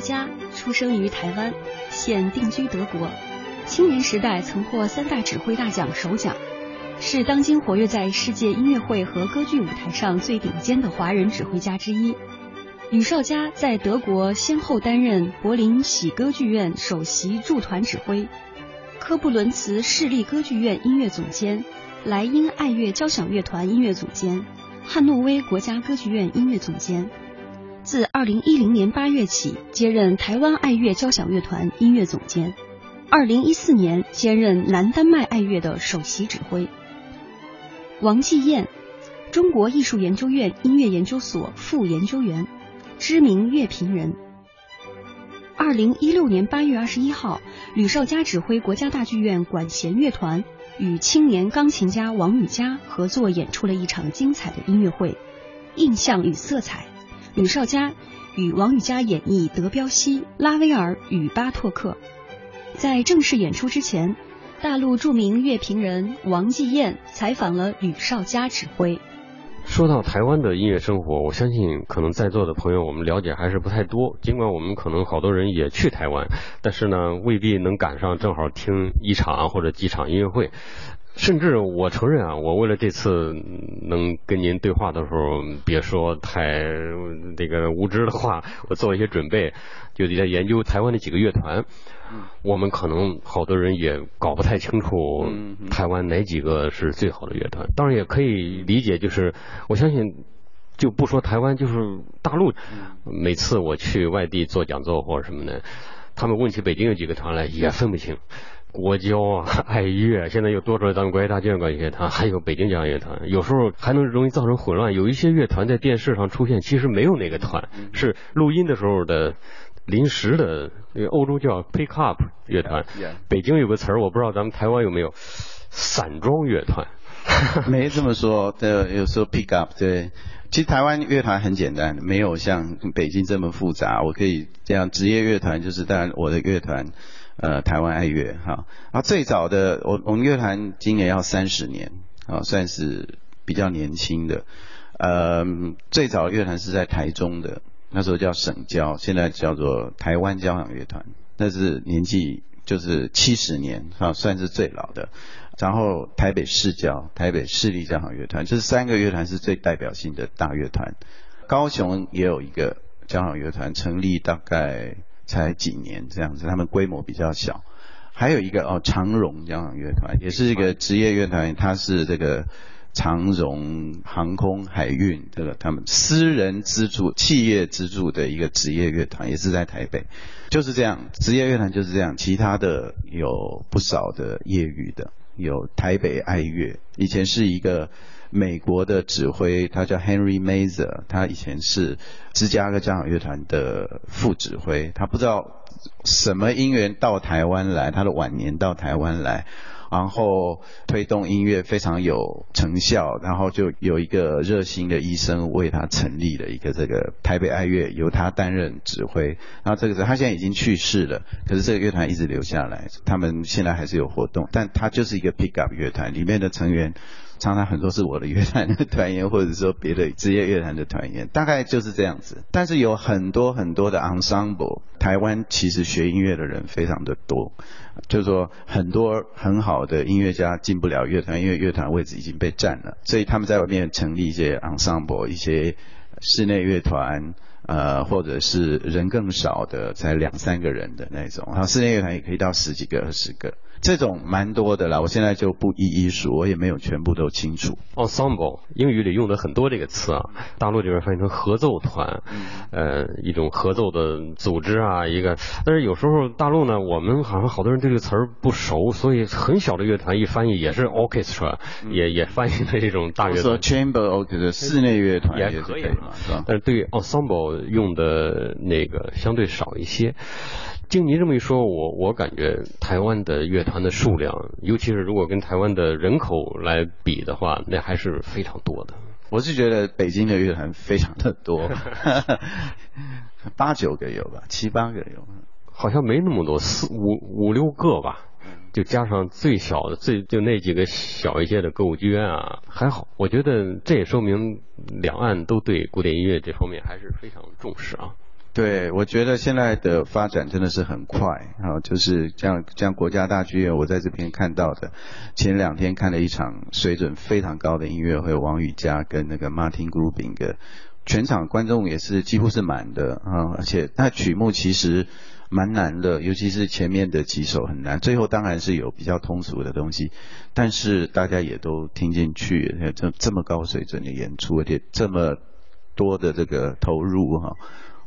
佳出生于台湾，现定居德国。青年时代曾获三大指挥大奖首奖，是当今活跃在世界音乐会和歌剧舞台上最顶尖的华人指挥家之一。吕绍佳在德国先后担任柏林喜歌剧院首席驻团指挥、科布伦茨市立歌剧院音乐总监、莱茵爱乐交响乐团音乐总监、汉诺威国家歌剧院音乐总监。自2010年8月起，接任台湾爱乐交响乐团音乐总监。2014年兼任南丹麦爱乐的首席指挥。王继燕，中国艺术研究院音乐研究所副研究员，知名乐评人。2016年8月21号，吕绍佳指挥国家大剧院管弦乐团与青年钢琴家王羽佳合作演出了一场精彩的音乐会《印象与色彩》。吕绍佳与王羽佳演绎德彪西、拉威尔与巴托克。在正式演出之前，大陆著名乐评人王继燕采访了吕绍佳指挥。说到台湾的音乐生活，我相信可能在座的朋友我们了解还是不太多。尽管我们可能好多人也去台湾，但是呢，未必能赶上正好听一场或者几场音乐会。甚至我承认啊，我为了这次能跟您对话的时候，别说太这个无知的话，我做一些准备，就在研究台湾的几个乐团。我们可能好多人也搞不太清楚台湾哪几个是最好的乐团。当然也可以理解，就是我相信，就不说台湾，就是大陆，每次我去外地做讲座或者什么的，他们问起北京有几个团来，也分不清。国交啊，爱乐，现在又多出来咱们国家大剧院管乐团，还有北京交响乐团，有时候还能容易造成混乱。有一些乐团在电视上出现，其实没有那个团，是录音的时候的临时的。那个欧洲叫 pick up 乐团，北京有个词儿，我不知道咱们台湾有没有散装乐团。没这么说，的有时候 pick up 对。其实台湾乐团很简单，没有像北京这么复杂。我可以这样，职业乐团就是当然我的乐团。呃，台湾爱乐哈，啊，最早的我我们乐团今年要三十年，啊，算是比较年轻的。呃，最早乐团是在台中的，那时候叫省交，现在叫做台湾交响乐团，那是年纪就是七十年，啊，算是最老的。然后台北市交，台北市立交响乐团，这三个乐团是最代表性的大乐团。高雄也有一个交响乐团，成立大概。才几年这样子，他们规模比较小。还有一个哦，长荣交响乐团，也是一个职业乐团，它是这个长荣航空海运这个他们私人资助、企业资助的一个职业乐团，也是在台北。就是这样，职业乐团就是这样。其他的有不少的业余的，有台北爱乐，以前是一个。美国的指挥，他叫 Henry Mazer，他以前是芝加哥交响乐团的副指挥。他不知道什么因缘到台湾来，他的晚年到台湾来，然后推动音乐非常有成效，然后就有一个热心的医生为他成立了一个这个台北爱乐，由他担任指挥。然后这个是他现在已经去世了，可是这个乐团一直留下来，他们现在还是有活动，但他就是一个 pick up 乐团里面的成员。常常很多是我的乐团的团员，或者说别的职业乐团的团员，大概就是这样子。但是有很多很多的 ensemble，台湾其实学音乐的人非常的多，就是说很多很好的音乐家进不了乐团，因为乐团位置已经被占了，所以他们在外面成立一些 ensemble，一些室内乐团，呃，或者是人更少的，才两三个人的那种，然后室内乐团也可以到十几个、二十个。这种蛮多的啦，我现在就不一一数，我也没有全部都清楚。Ensemble 英语里用的很多这个词啊，大陆这边翻译成合奏团，呃，一种合奏的组织啊，一个。但是有时候大陆呢，我们好像好多人对这个词儿不熟，所以很小的乐团一翻译也是 orchestra，也也翻译成这种大乐团。chamber orchestra 室内乐团也可以嘛，是吧？但是对 ensemble 用的那个相对少一些。经您这么一说，我我感觉台湾的乐团的数量，尤其是如果跟台湾的人口来比的话，那还是非常多的。我是觉得北京的乐团非常的多，八九个有吧，七八个有，好像没那么多，四五五六个吧，就加上最小的最就那几个小一些的歌舞剧院啊，还好。我觉得这也说明两岸都对古典音乐这方面还是非常重视啊。对，我觉得现在的发展真的是很快，哈，就是像像国家大剧院，我在这边看到的，前两天看了一场水准非常高的音乐会，王羽佳跟那个 Martin Grubing 的，全场观众也是几乎是满的啊，而且那曲目其实蛮难的，尤其是前面的几首很难，最后当然是有比较通俗的东西，但是大家也都听进去，这这么高水准的演出，而且这么多的这个投入哈。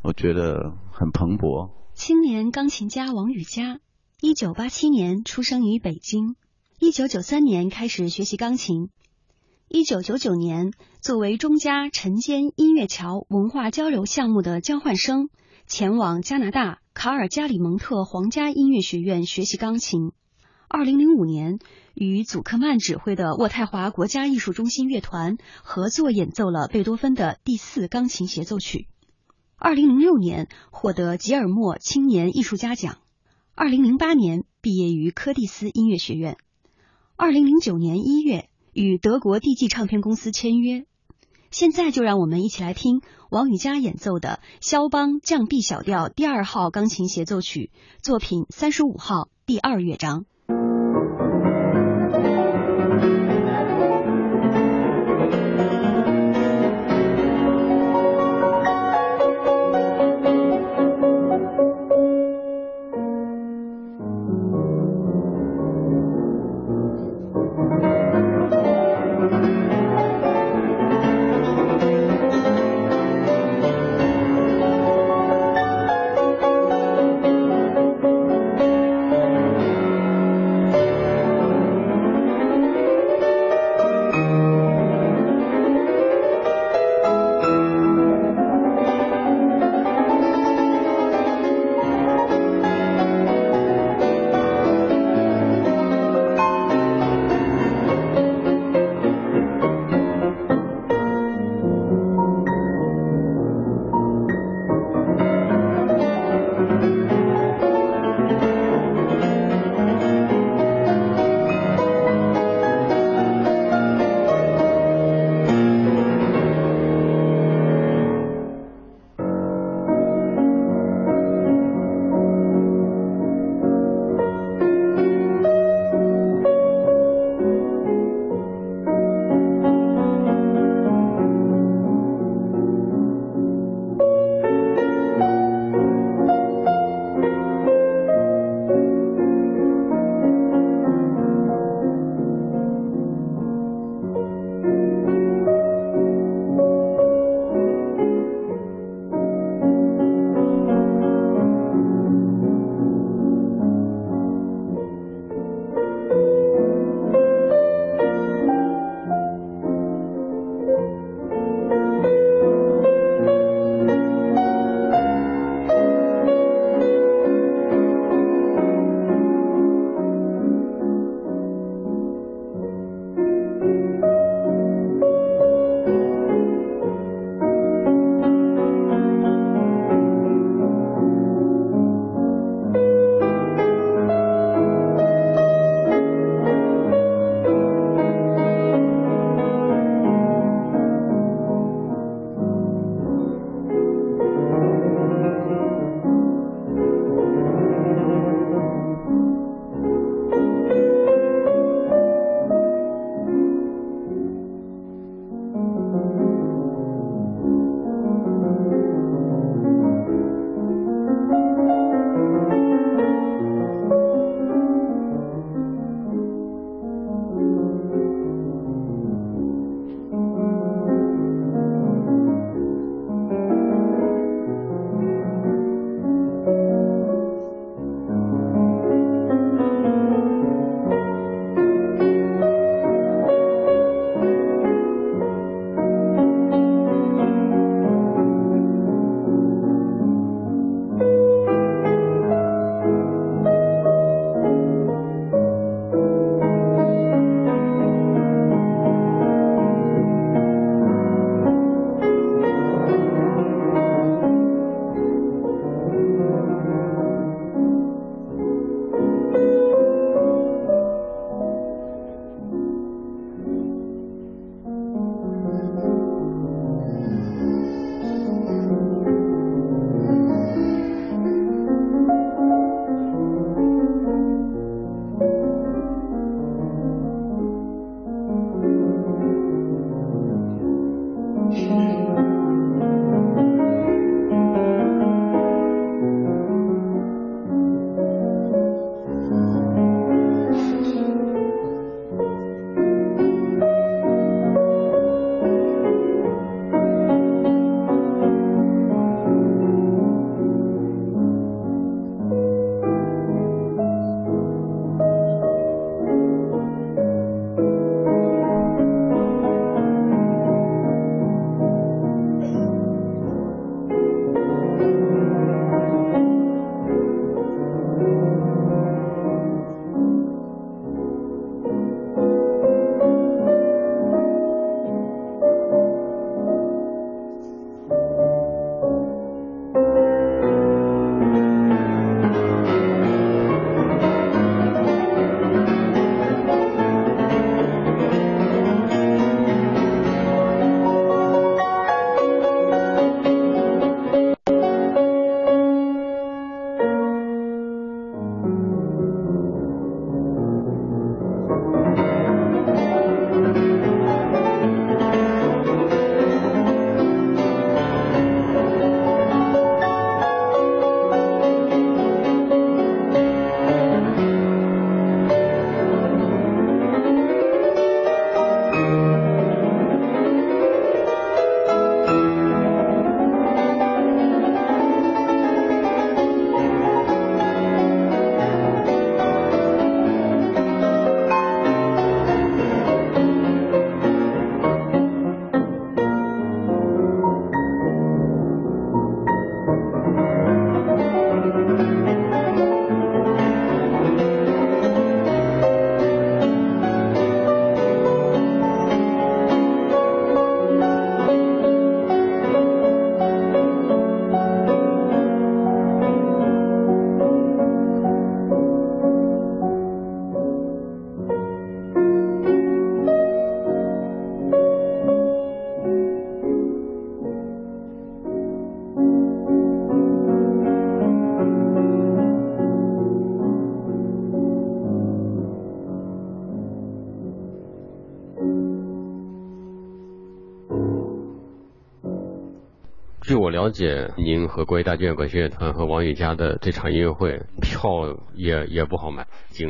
我觉得很蓬勃。青年钢琴家王羽佳，一九八七年出生于北京，一九九三年开始学习钢琴，一九九九年作为中加晨间音乐桥文化交流项目的交换生，前往加拿大卡尔加里蒙特皇家音乐学院学习钢琴。二零零五年与祖克曼指挥的渥太华国家艺术中心乐团合作演奏了贝多芬的第四钢琴协奏曲。二零零六年获得吉尔莫青年艺术家奖，二零零八年毕业于柯蒂斯音乐学院，二零零九年一月与德国 DG 唱片公司签约。现在就让我们一起来听王羽佳演奏的肖邦降 B 小调第二号钢琴协奏曲作品三十五号第二乐章。了解您和国际大剧院管弦乐团和王羽佳的这场音乐会，票也也不好买。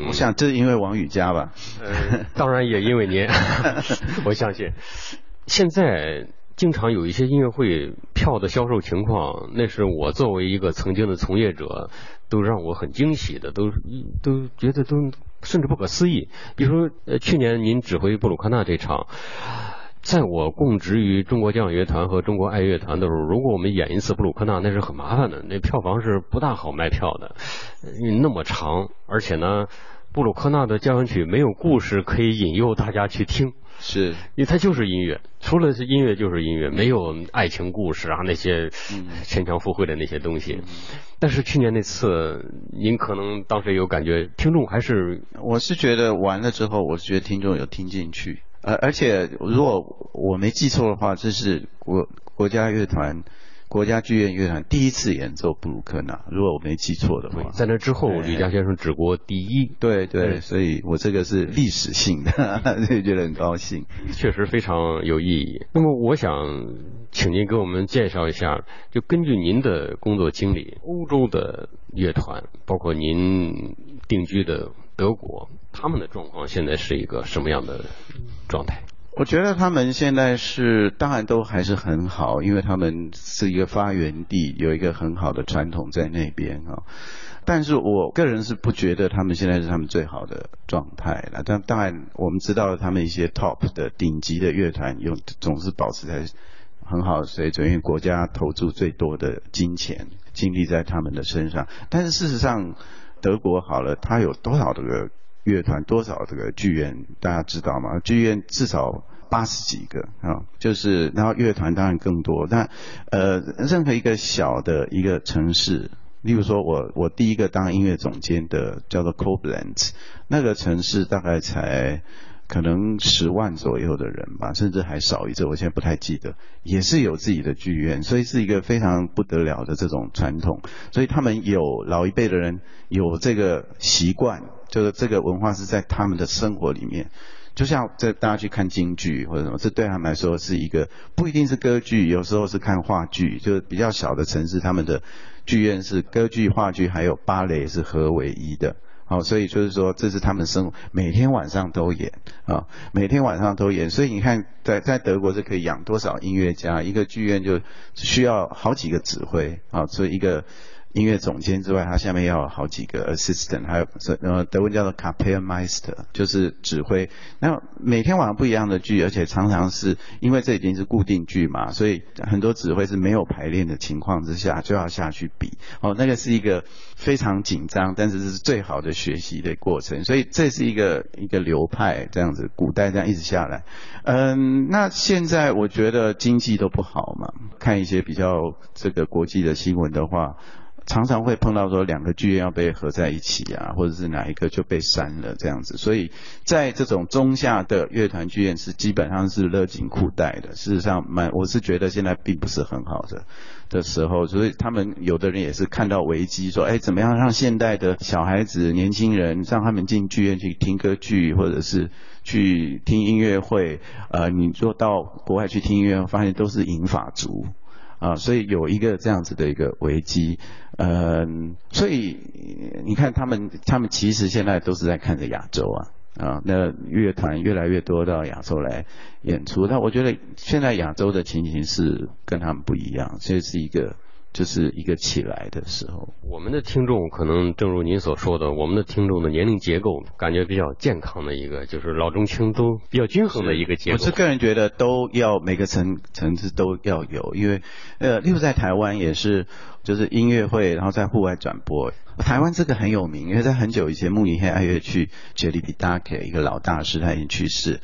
我想这是因为王羽佳吧？呃，当然也因为您，我相信。现在经常有一些音乐会票的销售情况，那是我作为一个曾经的从业者，都让我很惊喜的，都都觉得都甚至不可思议。比如说，呃，去年您指挥布鲁克纳这场。在我供职于中国交响乐团和中国爱乐团的时候，如果我们演一次布鲁克纳，那是很麻烦的，那票房是不大好卖票的，那么长，而且呢，布鲁克纳的交响曲没有故事可以引诱大家去听，是，因为它就是音乐，除了是音乐就是音乐，没有爱情故事啊那些牵强附会的那些东西。但是去年那次，您可能当时有感觉，听众还是，我是觉得完了之后，我是觉得听众有听进去。呃，而且如果我没记错的话，这是国国家乐团、国家剧院乐团第一次演奏布鲁克纳。如果我没记错的话，在那之后，吕嘉先生只国第一。对对，所以我这个是历史性的，就觉得很高兴。确实非常有意义。那么，我想请您给我们介绍一下，就根据您的工作经历，欧洲的乐团，包括您定居的德国。他们的状况现在是一个什么样的状态？我觉得他们现在是，当然都还是很好，因为他们是一个发源地，有一个很好的传统在那边啊。但是我个人是不觉得他们现在是他们最好的状态了。但当然，我们知道他们一些 top 的顶级的乐团，用总是保持在很好的水准，因为国家投注最多的金钱精力在他们的身上。但是事实上，德国好了，它有多少这个？乐团多少这个剧院大家知道吗？剧院至少八十几个啊，就是然后乐团当然更多。但呃，任何一个小的一个城市，例如说我我第一个当音乐总监的叫做 Koblenz，那个城市大概才。可能十万左右的人吧，甚至还少一些，我现在不太记得。也是有自己的剧院，所以是一个非常不得了的这种传统。所以他们有老一辈的人有这个习惯，就是这个文化是在他们的生活里面。就像这大家去看京剧或者什么，这对他们来说是一个不一定是歌剧，有时候是看话剧，就是比较小的城市，他们的剧院是歌剧、话剧还有芭蕾是合为一的。好，所以就是说，这是他们生每天晚上都演啊，每天晚上都演。所以你看，在在德国是可以养多少音乐家？一个剧院就需要好几个指挥啊，所以一个。音乐总监之外，他下面要有好几个 assistant，还有呃德文叫做 Kapellmeister，就是指挥。那每天晚上不一样的剧，而且常常是因为这已经是固定剧嘛，所以很多指挥是没有排练的情况之下就要下去比。哦，那个是一个非常紧张，但是是最好的学习的过程。所以这是一个一个流派这样子，古代这样一直下来。嗯，那现在我觉得经济都不好嘛，看一些比较这个国际的新闻的话。常常会碰到说两个剧院要被合在一起啊，或者是哪一个就被删了这样子，所以在这种中下的乐团剧院是基本上是勒紧裤带的。事实上，蛮我是觉得现在并不是很好的的时候，所以他们有的人也是看到危机，说哎，怎么样让现代的小孩子、年轻人让他们进剧院去听歌剧，或者是去听音乐会？呃，你说到国外去听音乐，发现都是银发族。啊，所以有一个这样子的一个危机，嗯，所以你看他们，他们其实现在都是在看着亚洲啊，啊，那乐团越来越多到亚洲来演出，但我觉得现在亚洲的情形是跟他们不一样，这是一个。就是一个起来的时候，我们的听众可能正如您所说的，我们的听众的年龄结构感觉比较健康的一个，就是老中青都比较均衡的一个结构。我是个人觉得都要每个层层次都要有，因为呃，例如在台湾也是，就是音乐会，然后在户外转播。台湾这个很有名，因为在很久以前，慕尼黑爱乐区杰里比达克一个老大师他已经去世。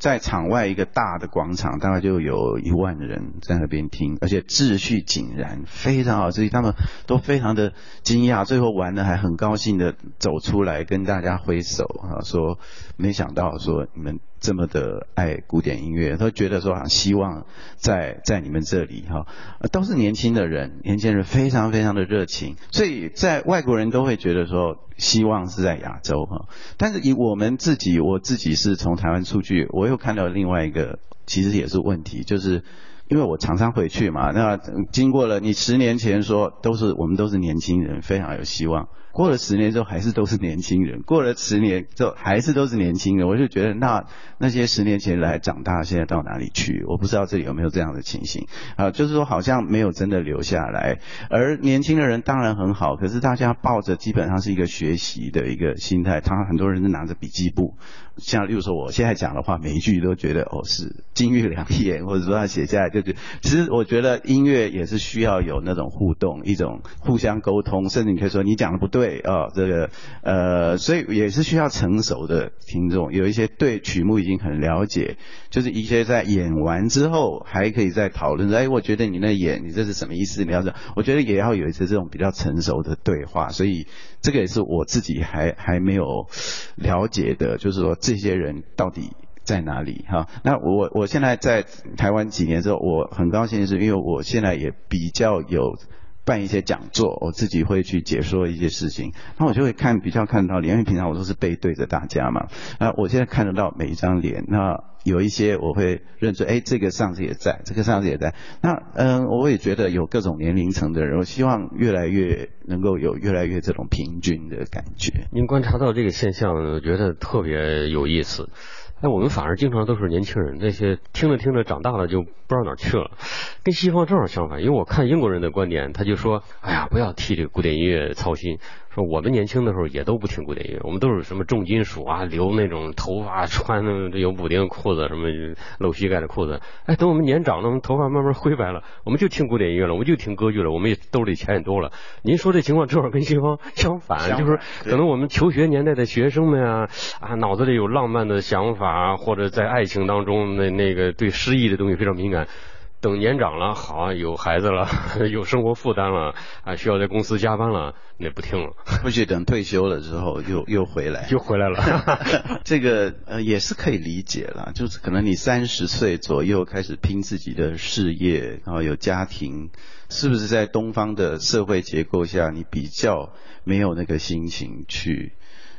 在场外一个大的广场，大概就有一万人在那边听，而且秩序井然，非常好，所以他们都非常的惊讶，最后玩的还很高兴的走出来跟大家挥手啊，说没想到说你们。这么的爱古典音乐，都觉得说啊，希望在在你们这里哈，都是年轻的人，年轻人非常非常的热情，所以在外国人都会觉得说，希望是在亚洲哈。但是以我们自己，我自己是从台湾出去，我又看到另外一个，其实也是问题，就是因为我常常回去嘛，那经过了你十年前说都是我们都是年轻人，非常有希望。过了十年之后，还是都是年轻人；过了十年之后，还是都是年轻人。我就觉得，那那些十年前来长大，现在到哪里去？我不知道这里有没有这样的情形啊？就是说，好像没有真的留下来。而年轻的人当然很好，可是大家抱着基本上是一个学习的一个心态，他很多人是拿着笔记簿。像例如说，我现在讲的话，每一句都觉得哦是金玉良言，或者说他写下来就是。其实我觉得音乐也是需要有那种互动，一种互相沟通，甚至你可以说你讲的不对啊，这个呃，所以也是需要成熟的听众，有一些对曲目已经很了解，就是一些在演完之后还可以再讨论说，哎，我觉得你那演你这是什么意思？你要说，我觉得也要有一次这种比较成熟的对话，所以这个也是我自己还还没有了解的，就是说。这些人到底在哪里？哈，那我我现在在台湾几年之后，我很高兴的是，因为我现在也比较有办一些讲座，我自己会去解说一些事情，那我就会看比较看到脸，因为平常我都是背对着大家嘛，那我现在看得到每一张脸，那有一些我会认出，哎，这个上次也在，这个上次也在，那嗯，我也觉得有各种年龄层的人，我希望越来越。能够有越来越这种平均的感觉。您观察到这个现象，我觉得特别有意思。哎，我们反而经常都是年轻人，那些听着听着长大了就不知道哪儿去了。跟西方正好相反，因为我看英国人的观点，他就说：“哎呀，不要替这个古典音乐操心。”说我们年轻的时候也都不听古典音乐，我们都是什么重金属啊，留那种头发，穿那有补丁裤子，什么露膝盖的裤子。哎，等我们年长了，我们头发慢慢灰白了，我们就听古典音乐了，我们就听歌剧了，我们也兜里钱也多了。您说这情况正好跟西方相反，就是可能我们求学年代的学生们啊，啊脑子里有浪漫的想法，或者在爱情当中那那个对诗意的东西非常敏感。等年长了，好有孩子了，有生活负担了，啊，需要在公司加班了，那不听了。或许等退休了之后，又又回来，又回来了。这个呃也是可以理解了，就是可能你三十岁左右开始拼自己的事业，然后有家庭，是不是在东方的社会结构下，你比较没有那个心情去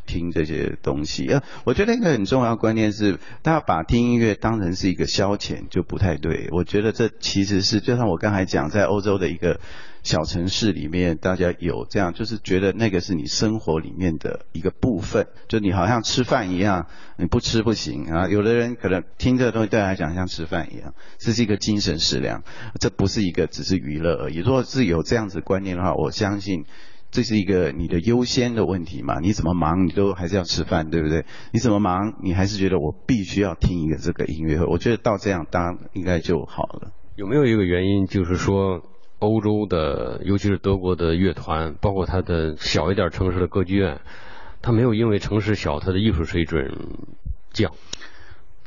听这些东西。呃，我觉得一个很重要的观念是，大家把听音乐当成是一个消遣就不太对。我觉得这其实是就像我刚才讲，在欧洲的一个。小城市里面，大家有这样，就是觉得那个是你生活里面的一个部分，就你好像吃饭一样，你不吃不行啊。有的人可能听这个东西对他来讲像吃饭一样，这是一个精神食粮，这不是一个只是娱乐而已。如果是有这样子观念的话，我相信这是一个你的优先的问题嘛。你怎么忙，你都还是要吃饭，对不对？你怎么忙，你还是觉得我必须要听一个这个音乐会。我觉得到这样，当应该就好了。有没有一个原因，就是说？欧洲的，尤其是德国的乐团，包括它的小一点城市的歌剧院，它没有因为城市小，它的艺术水准降。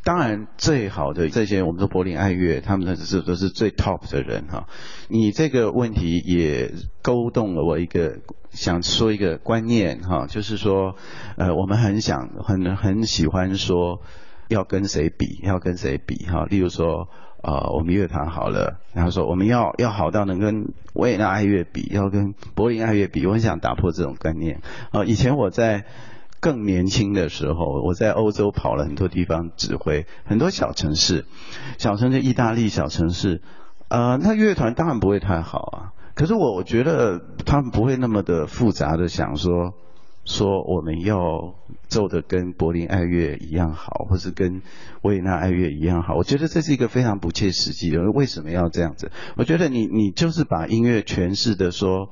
当然，最好的这些，我们说柏林爱乐，他们的是都是最 top 的人哈。你这个问题也勾动了我一个想说一个观念哈，就是说，呃，我们很想很很喜欢说要跟谁比，要跟谁比哈。例如说。呃，我们乐团好了，然后说我们要要好到能跟维也纳爱乐比，要跟柏林爱乐比。我很想打破这种观念。啊，以前我在更年轻的时候，我在欧洲跑了很多地方指挥，很多小城市，小城市意大利小城市，呃，那乐团当然不会太好啊。可是我我觉得他们不会那么的复杂的想说。说我们要奏的跟柏林爱乐一样好，或是跟维也纳爱乐一样好，我觉得这是一个非常不切实际的。为什么要这样子？我觉得你你就是把音乐诠释的说，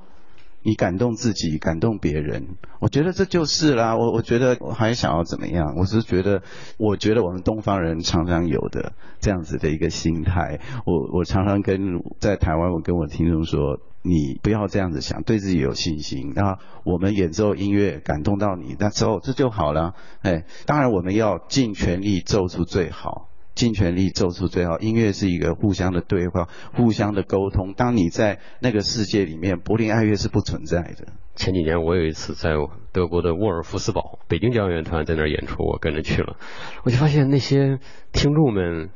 你感动自己，感动别人，我觉得这就是啦。我我觉得我还想要怎么样？我是觉得，我觉得我们东方人常常有的这样子的一个心态。我我常常跟在台湾，我跟我听众说。你不要这样子想，对自己有信心。那我们演奏音乐感动到你，那之后这就好了。哎，当然我们要尽全力奏出最好，尽全力做出最好。音乐是一个互相的对话，互相的沟通。当你在那个世界里面，柏林爱乐是不存在的。前几年我有一次在德国的沃尔夫斯堡，北京交响乐团在那儿演出，我跟着去了，我就发现那些听众们。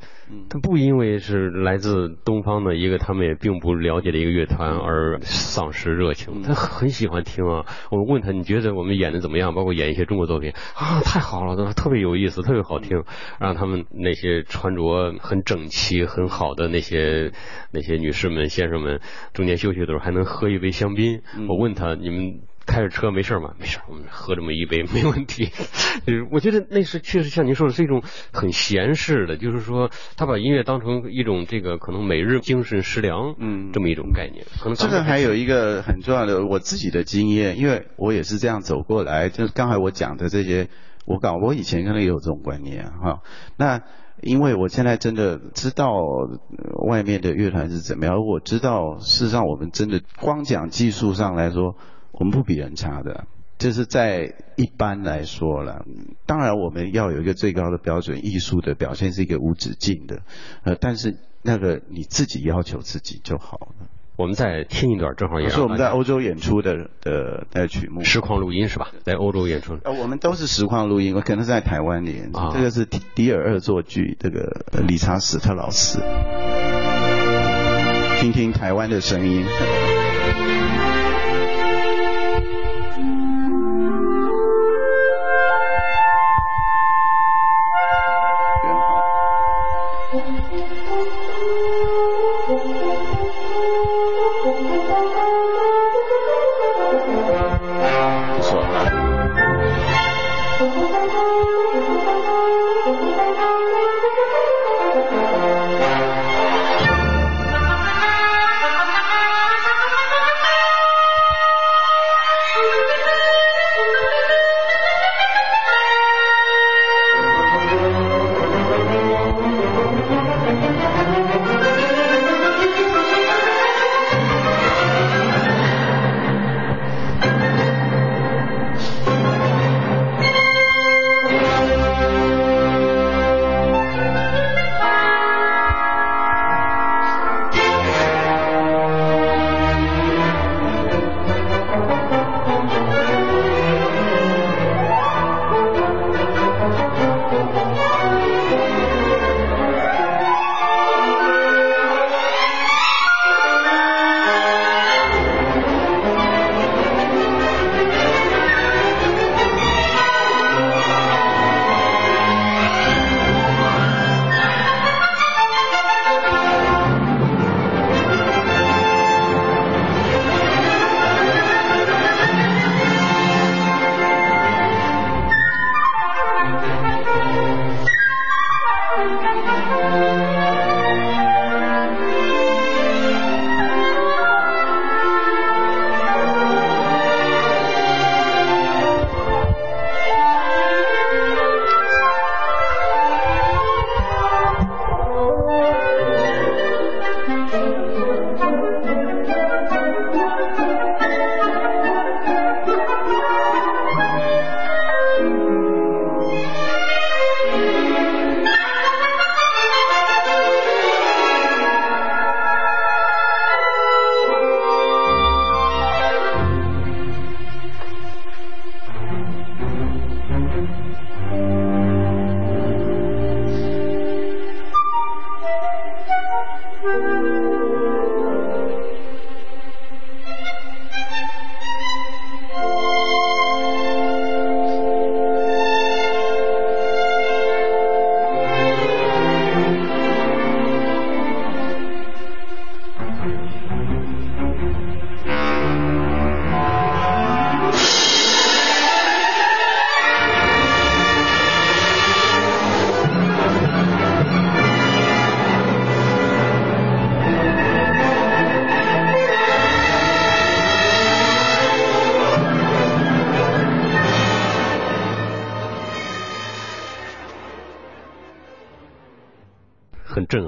他不因为是来自东方的一个他们也并不了解的一个乐团而丧失热情，他很喜欢听啊。我问他你觉得我们演的怎么样？包括演一些中国作品啊，太好了，特别有意思，特别好听。让他们那些穿着很整齐、很好的那些那些女士们、先生们，中间休息的时候还能喝一杯香槟。我问他你们。开着车没事吗？没事，我们喝这么一杯 没问题。就 是我觉得那是确实像您说的，是一种很闲适的，就是说他把音乐当成一种这个可能每日精神食粮，嗯，这么一种概念。可能这个还有一个很重要的我自己的经验，因为我也是这样走过来。就是刚才我讲的这些，我搞我以前可能也有这种观念哈。那因为我现在真的知道外面的乐团是怎么样，我知道事实上我们真的光讲技术上来说。我们不比人差的，就是在一般来说了。当然，我们要有一个最高的标准，艺术的表现是一个无止境的。呃，但是那个你自己要求自己就好了。我们再听一段，正好也是我们在欧洲演出的的的曲目。实况录音是吧？在欧洲演出。呃，我们都是实况录音，我可能是在台湾演。啊。这个是迪尔二作剧，这个理查史特老师。听听台湾的声音。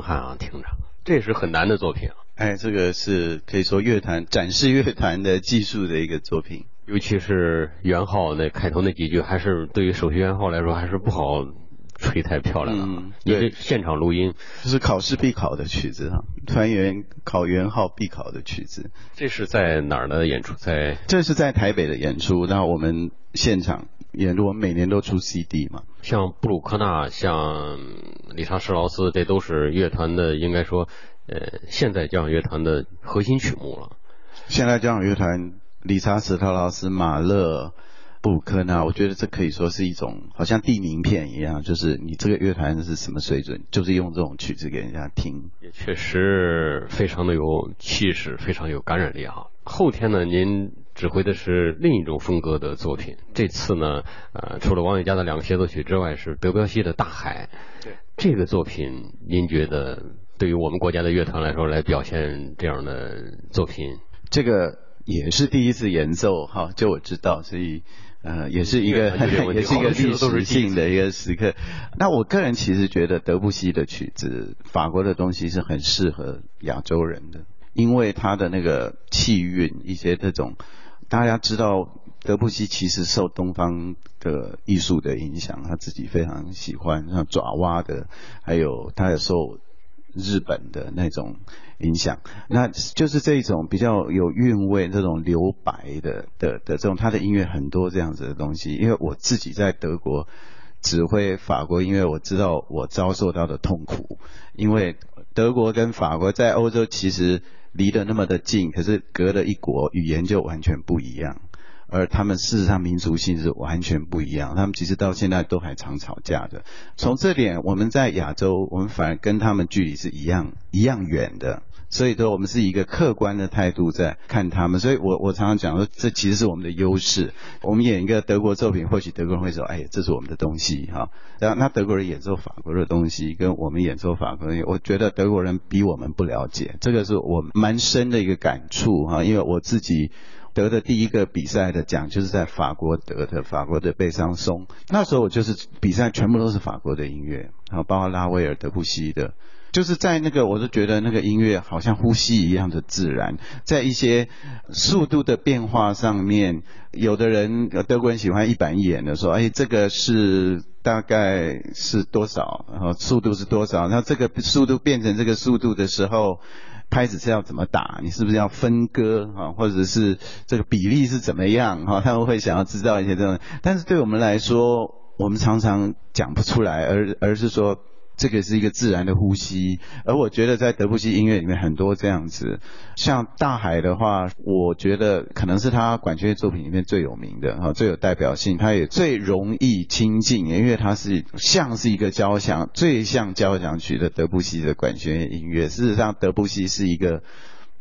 撼啊！听着，这是很难的作品啊。哎，这个是可以说乐团展示乐团的技术的一个作品，尤其是元号那开头那几句，还是对于首席元号来说还是不好。吹太漂亮了，嗯，对，现场录音，这是考试必考的曲子哈，团员考元号必考的曲子。这是在哪儿的演出？在这是在台北的演出。那我们现场演出，我们每年都出 CD 嘛。像布鲁克纳，像理查施劳斯，这都是乐团的，应该说，呃，现代交响乐团的核心曲目了。现代交响乐团，理查史特劳斯、马勒。布鲁克纳，我觉得这可以说是一种好像递名片一样，就是你这个乐团是什么水准，就是用这种曲子给人家听。也确实非常的有气势，非常有感染力哈。后天呢，您指挥的是另一种风格的作品，这次呢，呃，除了王羽佳的两个协奏曲之外，是德彪西的《大海》。对。这个作品，您觉得对于我们国家的乐团来说，来表现这样的作品，这个也是第一次演奏哈，就我知道，所以。呃，也是一个，也是一个历史性的一个时刻。那我个人其实觉得德布西的曲子，法国的东西是很适合亚洲人的，因为他的那个气韵，一些这种，大家知道德布西其实受东方的艺术的影响，他自己非常喜欢像爪哇的，还有他也受。日本的那种影响，那就是这种比较有韵味、这种留白的的的这种，他的音乐很多这样子的东西。因为我自己在德国指挥法国音乐，我知道我遭受到的痛苦。因为德国跟法国在欧洲其实离得那么的近，可是隔了一国，语言就完全不一样。而他们事实上民族性是完全不一样，他们其实到现在都还常吵架的。从这点，我们在亚洲，我们反而跟他们距离是一样一样远的。所以说，我们是一个客观的态度在看他们。所以我我常常讲说，这其实是我们的优势。我们演一个德国作品，或许德国人会说：“哎，这是我们的东西。”哈，然后那德国人演奏法国的东西，跟我们演奏法国的，我觉得德国人比我们不了解。这个是我蛮深的一个感触哈，因为我自己。得的第一个比赛的奖就是在法国得的，法国的贝桑松。那时候我就是比赛全部都是法国的音乐，然后包括拉威尔、德布西的，就是在那个我都觉得那个音乐好像呼吸一样的自然，在一些速度的变化上面，有的人德国人喜欢一板一眼的说，哎，这个是大概是多少，然后速度是多少，然后这个速度变成这个速度的时候。拍子是要怎么打？你是不是要分割啊？或者是这个比例是怎么样？哈，他们会想要知道一些这种。但是对我们来说，我们常常讲不出来，而而是说。这个是一个自然的呼吸，而我觉得在德布西音乐里面很多这样子，像大海的话，我觉得可能是他管弦乐作品里面最有名的哈，最有代表性，他也最容易亲近，因为它是像是一个交响，最像交响曲的德布西的管弦乐音乐。事实上，德布西是一个。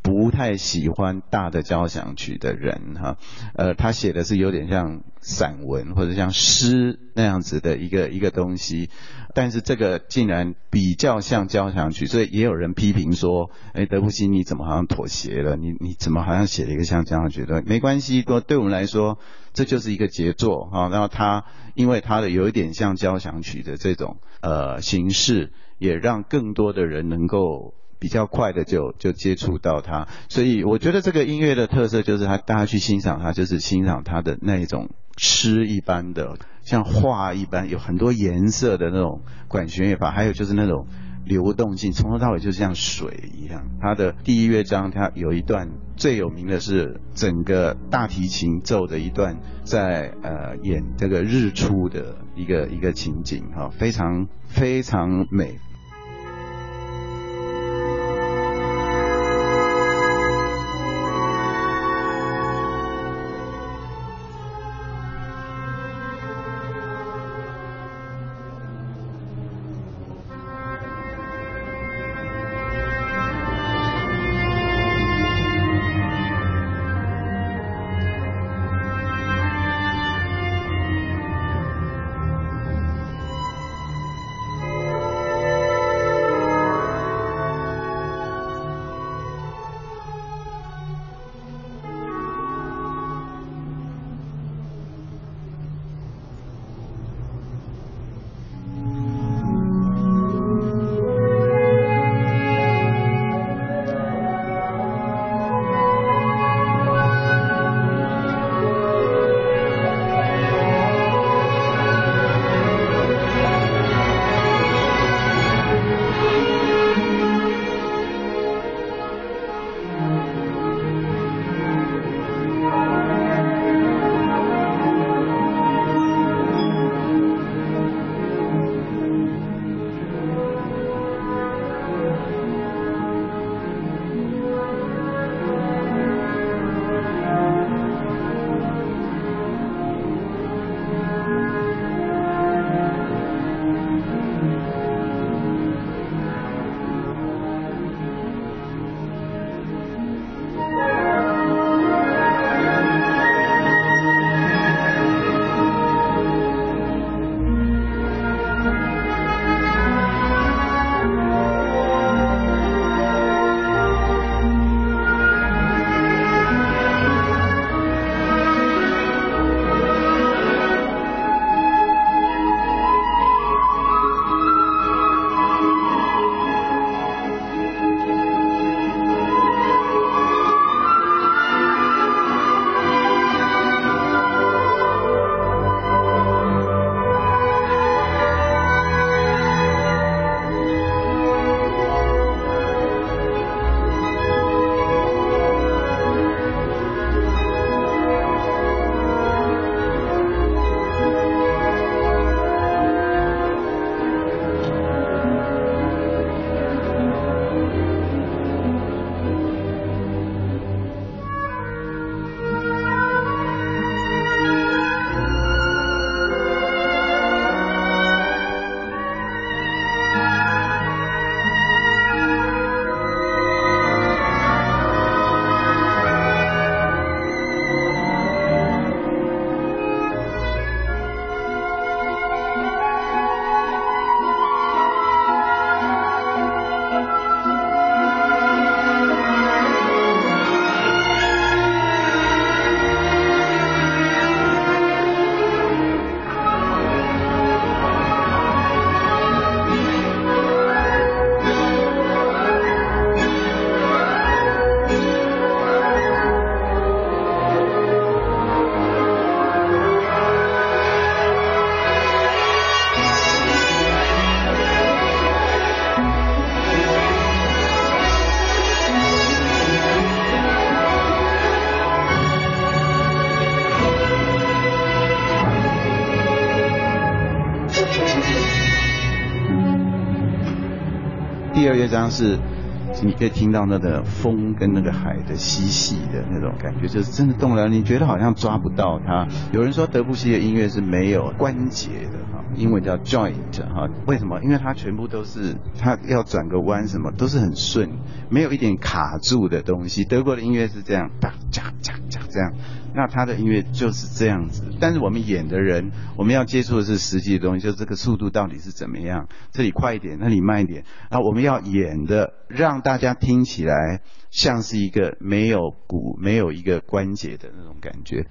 不太喜欢大的交响曲的人哈，呃，他写的是有点像散文或者像诗那样子的一个一个东西，但是这个竟然比较像交响曲，所以也有人批评说，哎，德布西你怎么好像妥协了？你你怎么好像写了一个像交响曲的？没关系，对对我们来说，这就是一个杰作哈。然后他因为他的有一点像交响曲的这种呃形式，也让更多的人能够。比较快的就就接触到它，所以我觉得这个音乐的特色就是它，大家去欣赏它，就是欣赏它的那一种诗一般的，像画一般，有很多颜色的那种管弦乐法，还有就是那种流动性，从头到尾就像水一样。它的第一乐章，它有一段最有名的是整个大提琴奏的一段，在呃演这个日出的一个一个情景，哈，非常非常美。乐章是。你可以听到那个风跟那个海的嬉戏的那种感觉，就是真的动了。你觉得好像抓不到它。有人说德布西的音乐是没有关节的哈，英文叫 joint 哈。为什么？因为它全部都是，它要转个弯什么都是很顺，没有一点卡住的东西。德国的音乐是这样，哒哒哒哒这样。那他的音乐就是这样子，但是我们演的人，我们要接触的是实际的东西，就是这个速度到底是怎么样？这里快一点，那里慢一点。那我们要演的，让大家听起来像是一个没有骨、没有一个关节的那种感觉。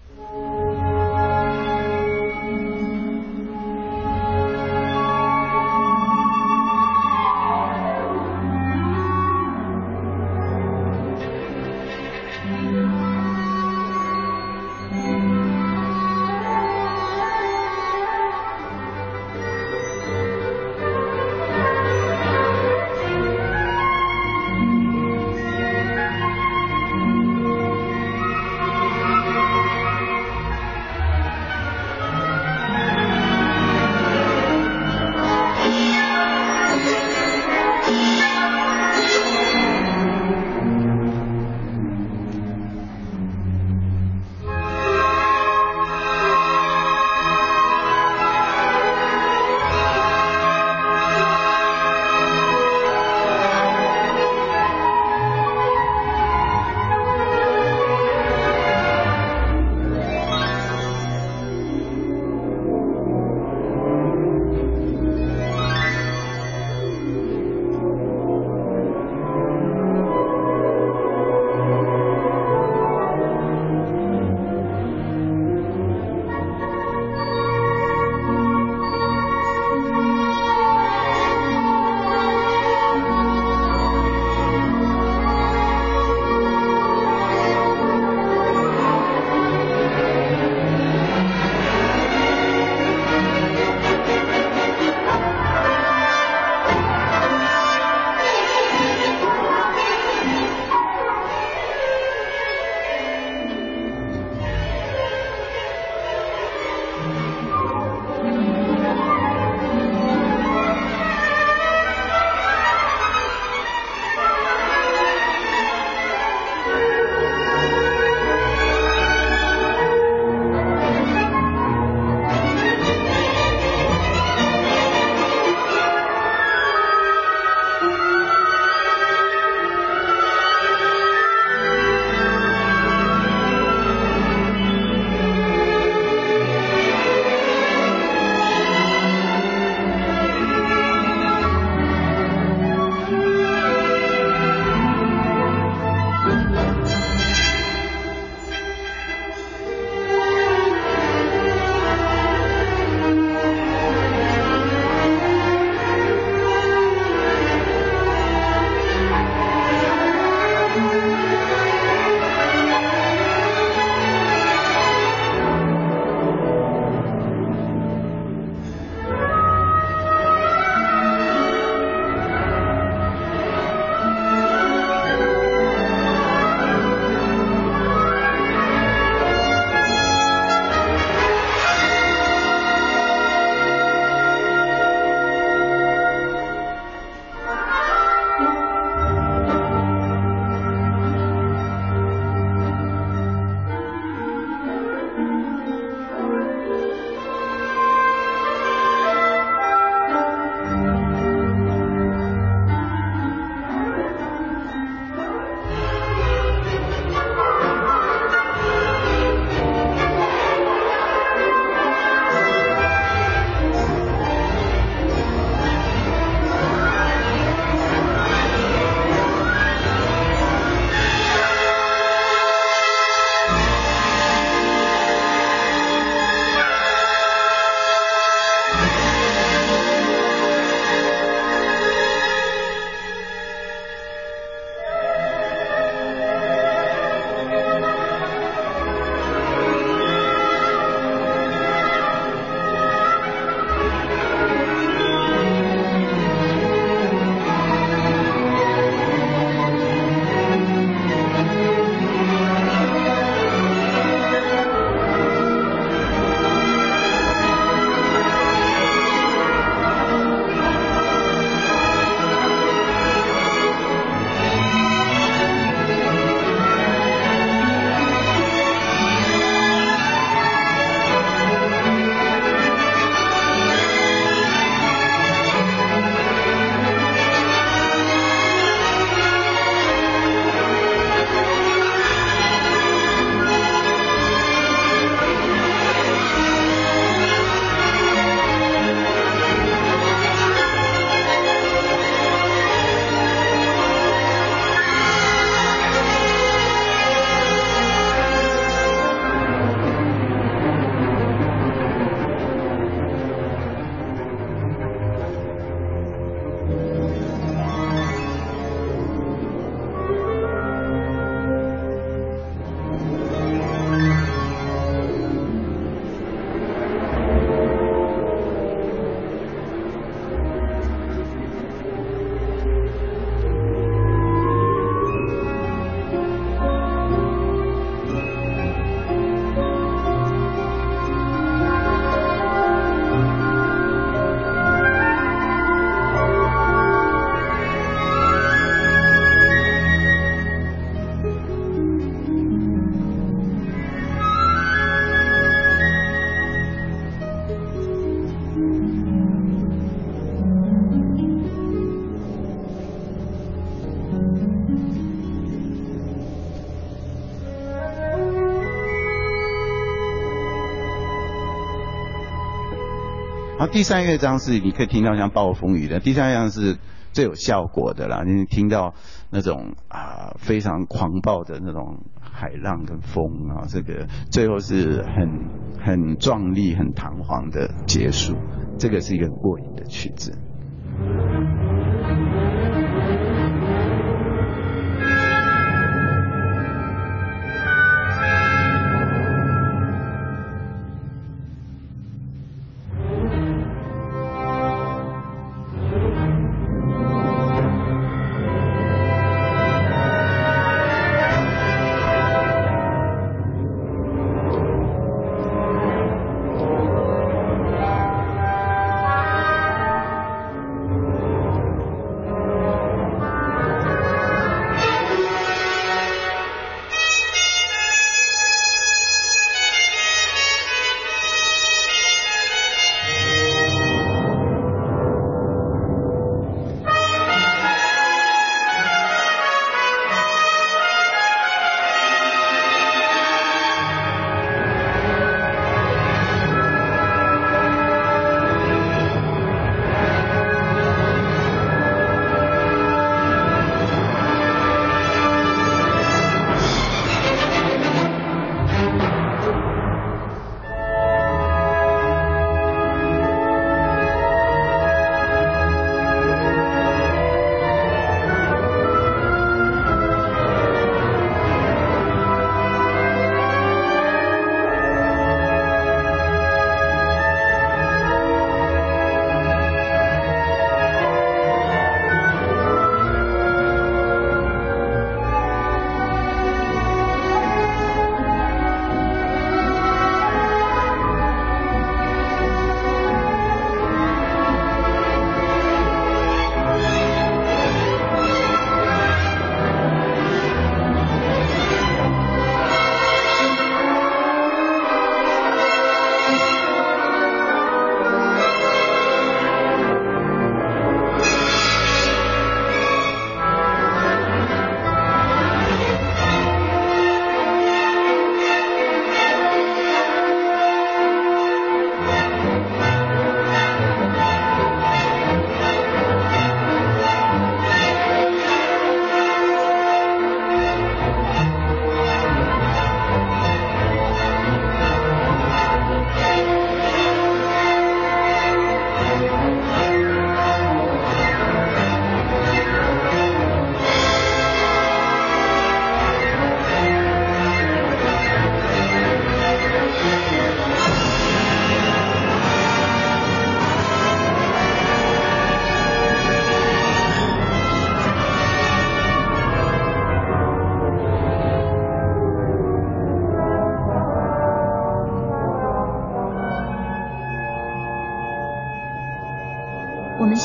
第三乐章是你可以听到像暴风雨的，第三乐章是最有效果的啦，你听到那种啊非常狂暴的那种海浪跟风啊，这个最后是很很壮丽、很堂皇的结束，这个是一个过瘾的曲子。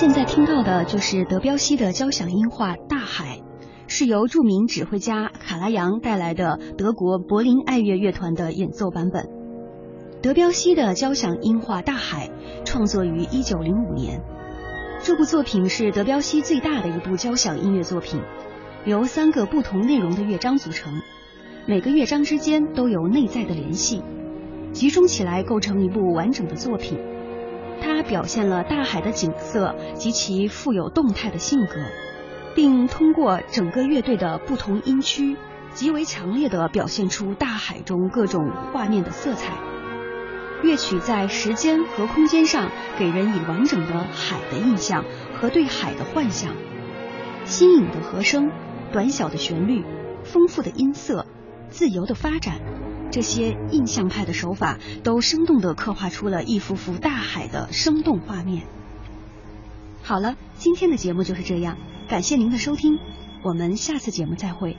现在听到的就是德彪西的交响音画《大海》，是由著名指挥家卡拉扬带来的德国柏林爱乐乐团的演奏版本。德彪西的交响音画《大海》创作于1905年，这部作品是德彪西最大的一部交响音乐作品，由三个不同内容的乐章组成，每个乐章之间都有内在的联系，集中起来构成一部完整的作品。它表现了大海的景色及其富有动态的性格，并通过整个乐队的不同音区，极为强烈地表现出大海中各种画面的色彩。乐曲在时间和空间上给人以完整的海的印象和对海的幻想。新颖的和声、短小的旋律、丰富的音色、自由的发展。这些印象派的手法都生动地刻画出了一幅幅大海的生动画面。好了，今天的节目就是这样，感谢您的收听，我们下次节目再会。